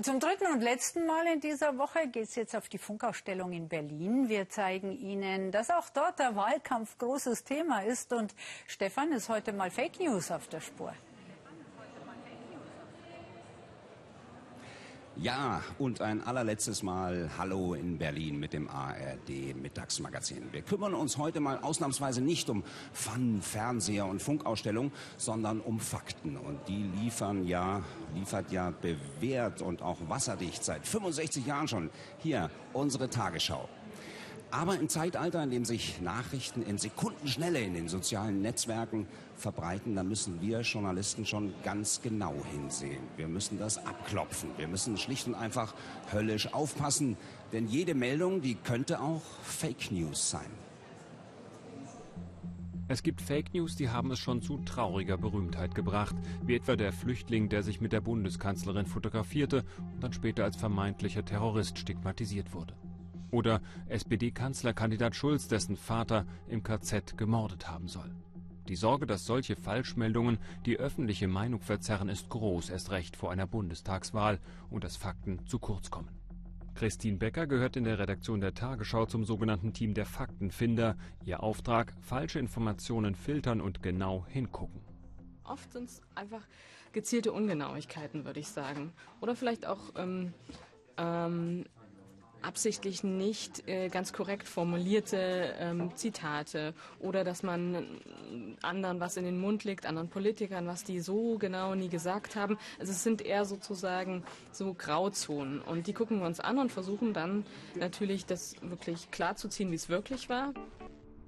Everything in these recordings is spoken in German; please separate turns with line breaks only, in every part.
Zum dritten und letzten Mal in dieser Woche geht es jetzt auf die Funkausstellung in Berlin. Wir zeigen Ihnen, dass auch dort der Wahlkampf großes Thema ist. Und Stefan ist heute mal Fake News auf der Spur.
Ja, und ein allerletztes Mal Hallo in Berlin mit dem ARD Mittagsmagazin. Wir kümmern uns heute mal ausnahmsweise nicht um Fun, Fernseher und Funkausstellung, sondern um Fakten. Und die liefern ja, liefert ja bewährt und auch wasserdicht seit 65 Jahren schon hier unsere Tagesschau. Aber im Zeitalter, in dem sich Nachrichten in Sekundenschnelle in den sozialen Netzwerken verbreiten, da müssen wir Journalisten schon ganz genau hinsehen. Wir müssen das abklopfen. Wir müssen schlicht und einfach höllisch aufpassen, denn jede Meldung, die könnte auch Fake News sein.
Es gibt Fake News, die haben es schon zu trauriger Berühmtheit gebracht, wie etwa der Flüchtling, der sich mit der Bundeskanzlerin fotografierte und dann später als vermeintlicher Terrorist stigmatisiert wurde. Oder SPD-Kanzlerkandidat Schulz, dessen Vater im KZ gemordet haben soll. Die Sorge, dass solche Falschmeldungen die öffentliche Meinung verzerren, ist groß, erst recht vor einer Bundestagswahl und dass Fakten zu kurz kommen. Christine Becker gehört in der Redaktion der Tagesschau zum sogenannten Team der Faktenfinder. Ihr Auftrag, falsche Informationen filtern und genau hingucken.
Oft sind es einfach gezielte Ungenauigkeiten, würde ich sagen. Oder vielleicht auch ähm, ähm, absichtlich nicht äh, ganz korrekt formulierte ähm, Zitate oder dass man anderen was in den Mund legt, anderen Politikern, was die so genau nie gesagt haben. Also es sind eher sozusagen so Grauzonen und die gucken wir uns an und versuchen dann natürlich das wirklich klar zu ziehen, wie es wirklich war.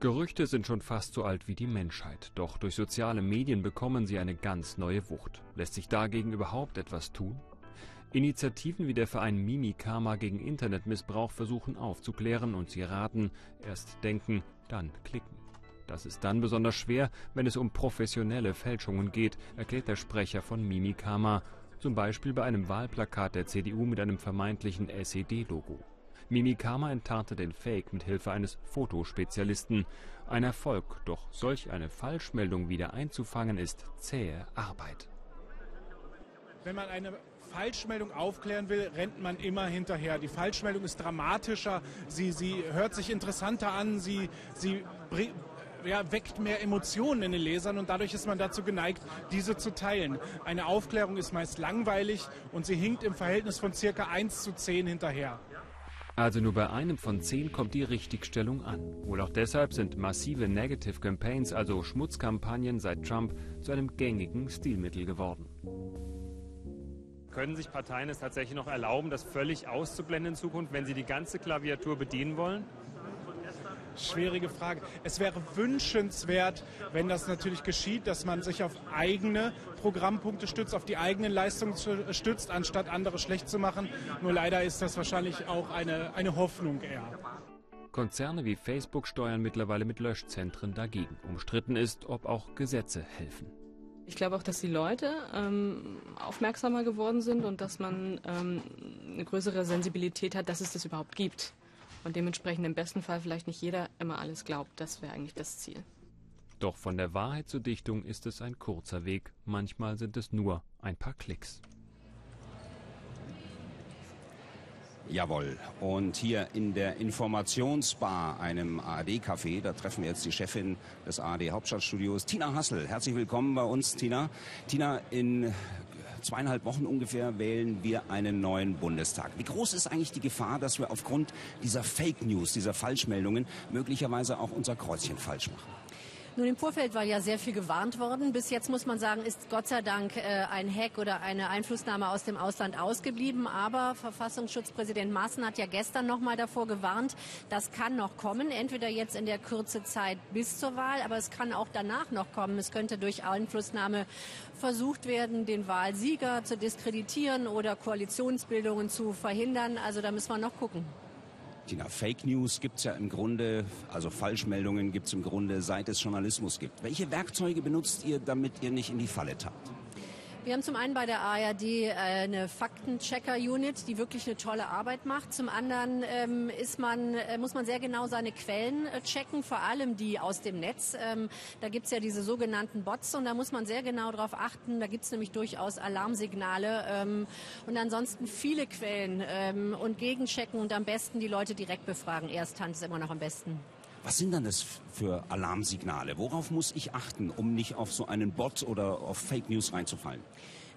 Gerüchte sind schon fast so alt wie die Menschheit, doch durch soziale Medien bekommen sie eine ganz neue Wucht. Lässt sich dagegen überhaupt etwas tun? Initiativen wie der Verein Mimikama gegen Internetmissbrauch versuchen aufzuklären und sie raten, erst denken, dann klicken. Das ist dann besonders schwer, wenn es um professionelle Fälschungen geht, erklärt der Sprecher von Mimikama, zum Beispiel bei einem Wahlplakat der CDU mit einem vermeintlichen SED-Logo. Mimikama enttarnte den Fake mit Hilfe eines Fotospezialisten. Ein Erfolg, doch solch eine Falschmeldung wieder einzufangen ist zähe Arbeit.
Wenn man eine Falschmeldung aufklären will, rennt man immer hinterher. Die Falschmeldung ist dramatischer, sie, sie hört sich interessanter an, sie, sie ja, weckt mehr Emotionen in den Lesern und dadurch ist man dazu geneigt, diese zu teilen. Eine Aufklärung ist meist langweilig und sie hinkt im Verhältnis von circa 1 zu 10 hinterher.
Also nur bei einem von zehn kommt die Richtigstellung an. Wohl auch deshalb sind massive Negative Campaigns, also Schmutzkampagnen seit Trump, zu einem gängigen Stilmittel geworden.
Können sich Parteien es tatsächlich noch erlauben, das völlig auszublenden in Zukunft, wenn sie die ganze Klaviatur bedienen wollen?
Schwierige Frage. Es wäre wünschenswert, wenn das natürlich geschieht, dass man sich auf eigene Programmpunkte stützt, auf die eigenen Leistungen stützt, anstatt andere schlecht zu machen. Nur leider ist das wahrscheinlich auch eine, eine Hoffnung eher.
Konzerne wie Facebook steuern mittlerweile mit Löschzentren dagegen. Umstritten ist, ob auch Gesetze helfen.
Ich glaube auch, dass die Leute ähm, aufmerksamer geworden sind und dass man ähm, eine größere Sensibilität hat, dass es das überhaupt gibt. Und dementsprechend im besten Fall vielleicht nicht jeder immer alles glaubt. Das wäre eigentlich das Ziel.
Doch von der Wahrheit zur Dichtung ist es ein kurzer Weg. Manchmal sind es nur ein paar Klicks.
Jawohl. Und hier in der Informationsbar, einem ARD-Café, da treffen wir jetzt die Chefin des ARD-Hauptstadtstudios, Tina Hassel. Herzlich willkommen bei uns, Tina. Tina, in zweieinhalb Wochen ungefähr wählen wir einen neuen Bundestag. Wie groß ist eigentlich die Gefahr, dass wir aufgrund dieser Fake News, dieser Falschmeldungen möglicherweise auch unser Kreuzchen falsch machen?
Nun, im Vorfeld war ja sehr viel gewarnt worden. Bis jetzt muss man sagen, ist Gott sei Dank äh, ein Hack oder eine Einflussnahme aus dem Ausland ausgeblieben. Aber Verfassungsschutzpräsident Maaßen hat ja gestern noch mal davor gewarnt, das kann noch kommen. Entweder jetzt in der Kürze Zeit bis zur Wahl, aber es kann auch danach noch kommen. Es könnte durch Einflussnahme versucht werden, den Wahlsieger zu diskreditieren oder Koalitionsbildungen zu verhindern. Also da müssen wir noch gucken.
Tina, Fake News gibt es ja im Grunde, also Falschmeldungen gibt es im Grunde, seit es Journalismus gibt. Welche Werkzeuge benutzt ihr, damit ihr nicht in die Falle tappt?
Wir haben zum einen bei der ARD äh, eine Faktenchecker-Unit, die wirklich eine tolle Arbeit macht. Zum anderen ähm, ist man, äh, muss man sehr genau seine Quellen äh, checken, vor allem die aus dem Netz. Ähm, da gibt's ja diese sogenannten Bots und da muss man sehr genau darauf achten. Da gibt's nämlich durchaus Alarmsignale ähm, und ansonsten viele Quellen und gegenchecken und am besten die Leute direkt befragen. Ersthand ist immer noch am besten.
Was sind dann das für Alarmsignale? Worauf muss ich achten, um nicht auf so einen Bot oder auf Fake News reinzufallen?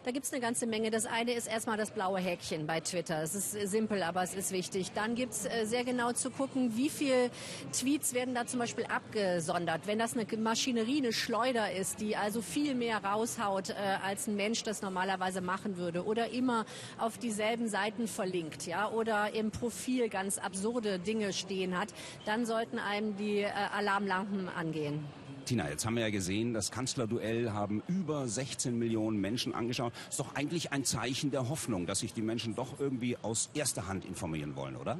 Da gibt es eine ganze Menge. Das eine ist erstmal das blaue Häkchen bei Twitter. Es ist äh, simpel, aber es ist wichtig. Dann gibt es äh, sehr genau zu gucken, wie viele Tweets werden da zum Beispiel abgesondert. Wenn das eine Maschinerie, eine Schleuder ist, die also viel mehr raushaut, äh, als ein Mensch das normalerweise machen würde. Oder immer auf dieselben Seiten verlinkt, ja, oder im Profil ganz absurde Dinge stehen hat, dann sollten einem die Alarmlampen angehen.
Tina, jetzt haben wir ja gesehen, das Kanzlerduell haben über 16 Millionen Menschen angeschaut. Ist doch eigentlich ein Zeichen der Hoffnung, dass sich die Menschen doch irgendwie aus erster Hand informieren wollen, oder?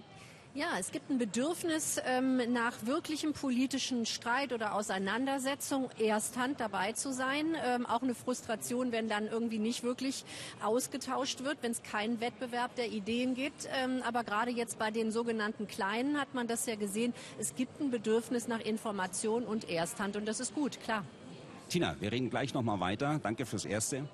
Ja, es gibt ein Bedürfnis ähm, nach wirklichem politischen Streit oder Auseinandersetzung, Ersthand dabei zu sein. Ähm, auch eine Frustration, wenn dann irgendwie nicht wirklich ausgetauscht wird, wenn es keinen Wettbewerb der Ideen gibt. Ähm, aber gerade jetzt bei den sogenannten Kleinen hat man das ja gesehen. Es gibt ein Bedürfnis nach Information und Ersthand und das ist gut, klar.
Tina, wir reden gleich noch mal weiter. Danke fürs Erste.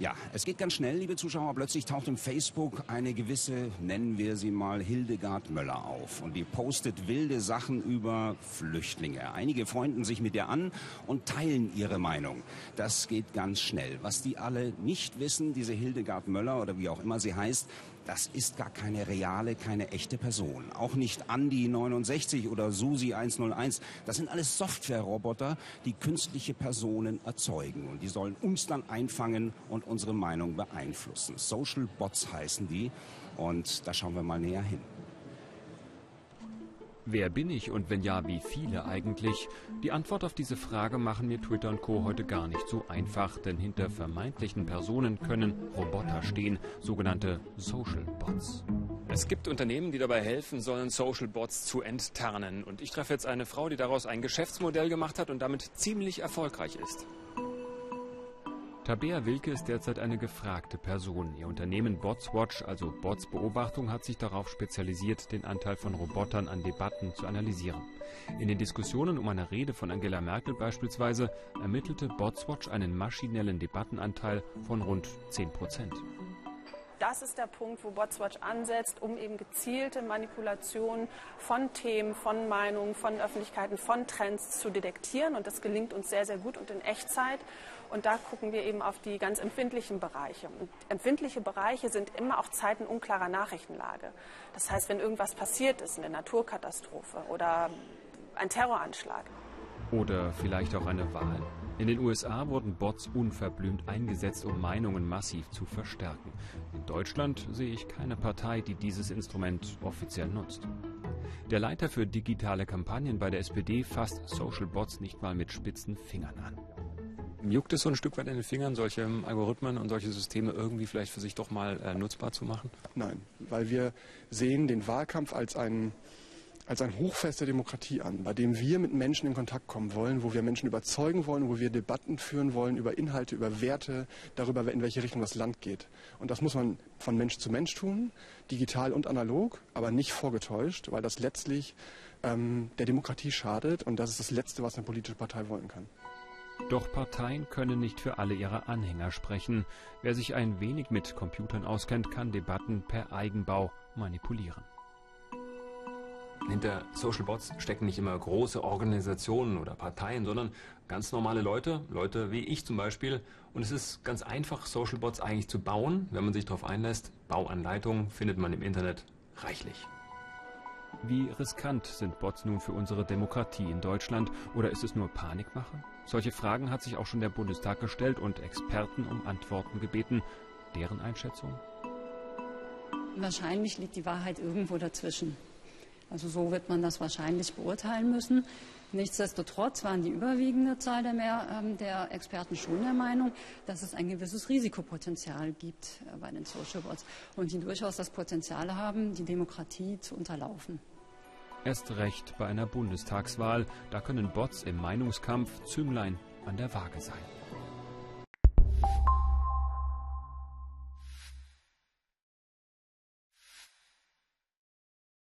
Ja, es geht ganz schnell, liebe Zuschauer. Plötzlich taucht im Facebook eine gewisse, nennen wir sie mal, Hildegard Möller auf. Und die postet wilde Sachen über Flüchtlinge. Einige freunden sich mit ihr an und teilen ihre Meinung. Das geht ganz schnell. Was die alle nicht wissen, diese Hildegard Möller oder wie auch immer sie heißt, das ist gar keine reale, keine echte Person. Auch nicht Andy 69 oder Susi 101. Das sind alles Software-Roboter, die künstliche Personen erzeugen. Und die sollen uns dann einfangen und unsere Meinung beeinflussen. Social Bots heißen die. Und da schauen wir mal näher hin.
Wer bin ich und wenn ja, wie viele eigentlich? Die Antwort auf diese Frage machen mir Twitter und Co. heute gar nicht so einfach, denn hinter vermeintlichen Personen können Roboter stehen, sogenannte Social Bots.
Es gibt Unternehmen, die dabei helfen sollen, Social Bots zu enttarnen. Und ich treffe jetzt eine Frau, die daraus ein Geschäftsmodell gemacht hat und damit ziemlich erfolgreich ist.
Tabea Wilke ist derzeit eine gefragte Person. Ihr Unternehmen Botswatch, also Botsbeobachtung, hat sich darauf spezialisiert, den Anteil von Robotern an Debatten zu analysieren. In den Diskussionen um eine Rede von Angela Merkel beispielsweise ermittelte Botswatch einen maschinellen Debattenanteil von rund 10 Prozent.
Das ist der Punkt, wo Botswatch ansetzt, um eben gezielte Manipulationen von Themen, von Meinungen, von Öffentlichkeiten, von Trends zu detektieren. Und das gelingt uns sehr, sehr gut und in Echtzeit. Und da gucken wir eben auf die ganz empfindlichen Bereiche. Und empfindliche Bereiche sind immer auch Zeiten unklarer Nachrichtenlage. Das heißt, wenn irgendwas passiert ist, eine Naturkatastrophe oder ein Terroranschlag.
Oder vielleicht auch eine Wahl. In den USA wurden Bots unverblümt eingesetzt, um Meinungen massiv zu verstärken. In Deutschland sehe ich keine Partei, die dieses Instrument offiziell nutzt. Der Leiter für digitale Kampagnen bei der SPD fasst Social Bots nicht mal mit spitzen Fingern an.
Juckt es so ein Stück weit in den Fingern, solche Algorithmen und solche Systeme irgendwie vielleicht für sich doch mal äh, nutzbar zu machen?
Nein, weil wir sehen den Wahlkampf als ein, als ein Hochfest der Demokratie an, bei dem wir mit Menschen in Kontakt kommen wollen, wo wir Menschen überzeugen wollen, wo wir Debatten führen wollen über Inhalte, über Werte, darüber, in welche Richtung das Land geht. Und das muss man von Mensch zu Mensch tun, digital und analog, aber nicht vorgetäuscht, weil das letztlich ähm, der Demokratie schadet und das ist das Letzte, was eine politische Partei wollen kann.
Doch Parteien können nicht für alle ihre Anhänger sprechen. Wer sich ein wenig mit Computern auskennt, kann Debatten per Eigenbau manipulieren.
Hinter Social Bots stecken nicht immer große Organisationen oder Parteien, sondern ganz normale Leute, Leute wie ich zum Beispiel. Und es ist ganz einfach, Social Bots eigentlich zu bauen, wenn man sich darauf einlässt. Bauanleitungen findet man im Internet reichlich.
Wie riskant sind Bots nun für unsere Demokratie in Deutschland oder ist es nur Panikmache? Solche Fragen hat sich auch schon der Bundestag gestellt und Experten um Antworten gebeten. Deren Einschätzung?
Wahrscheinlich liegt die Wahrheit irgendwo dazwischen. Also so wird man das wahrscheinlich beurteilen müssen. Nichtsdestotrotz waren die überwiegende Zahl der, mehr, äh, der Experten schon der Meinung, dass es ein gewisses Risikopotenzial gibt äh, bei den Social Bots und die durchaus das Potenzial haben, die Demokratie zu unterlaufen.
Erst recht bei einer Bundestagswahl, da können Bots im Meinungskampf Zünglein an der Waage sein.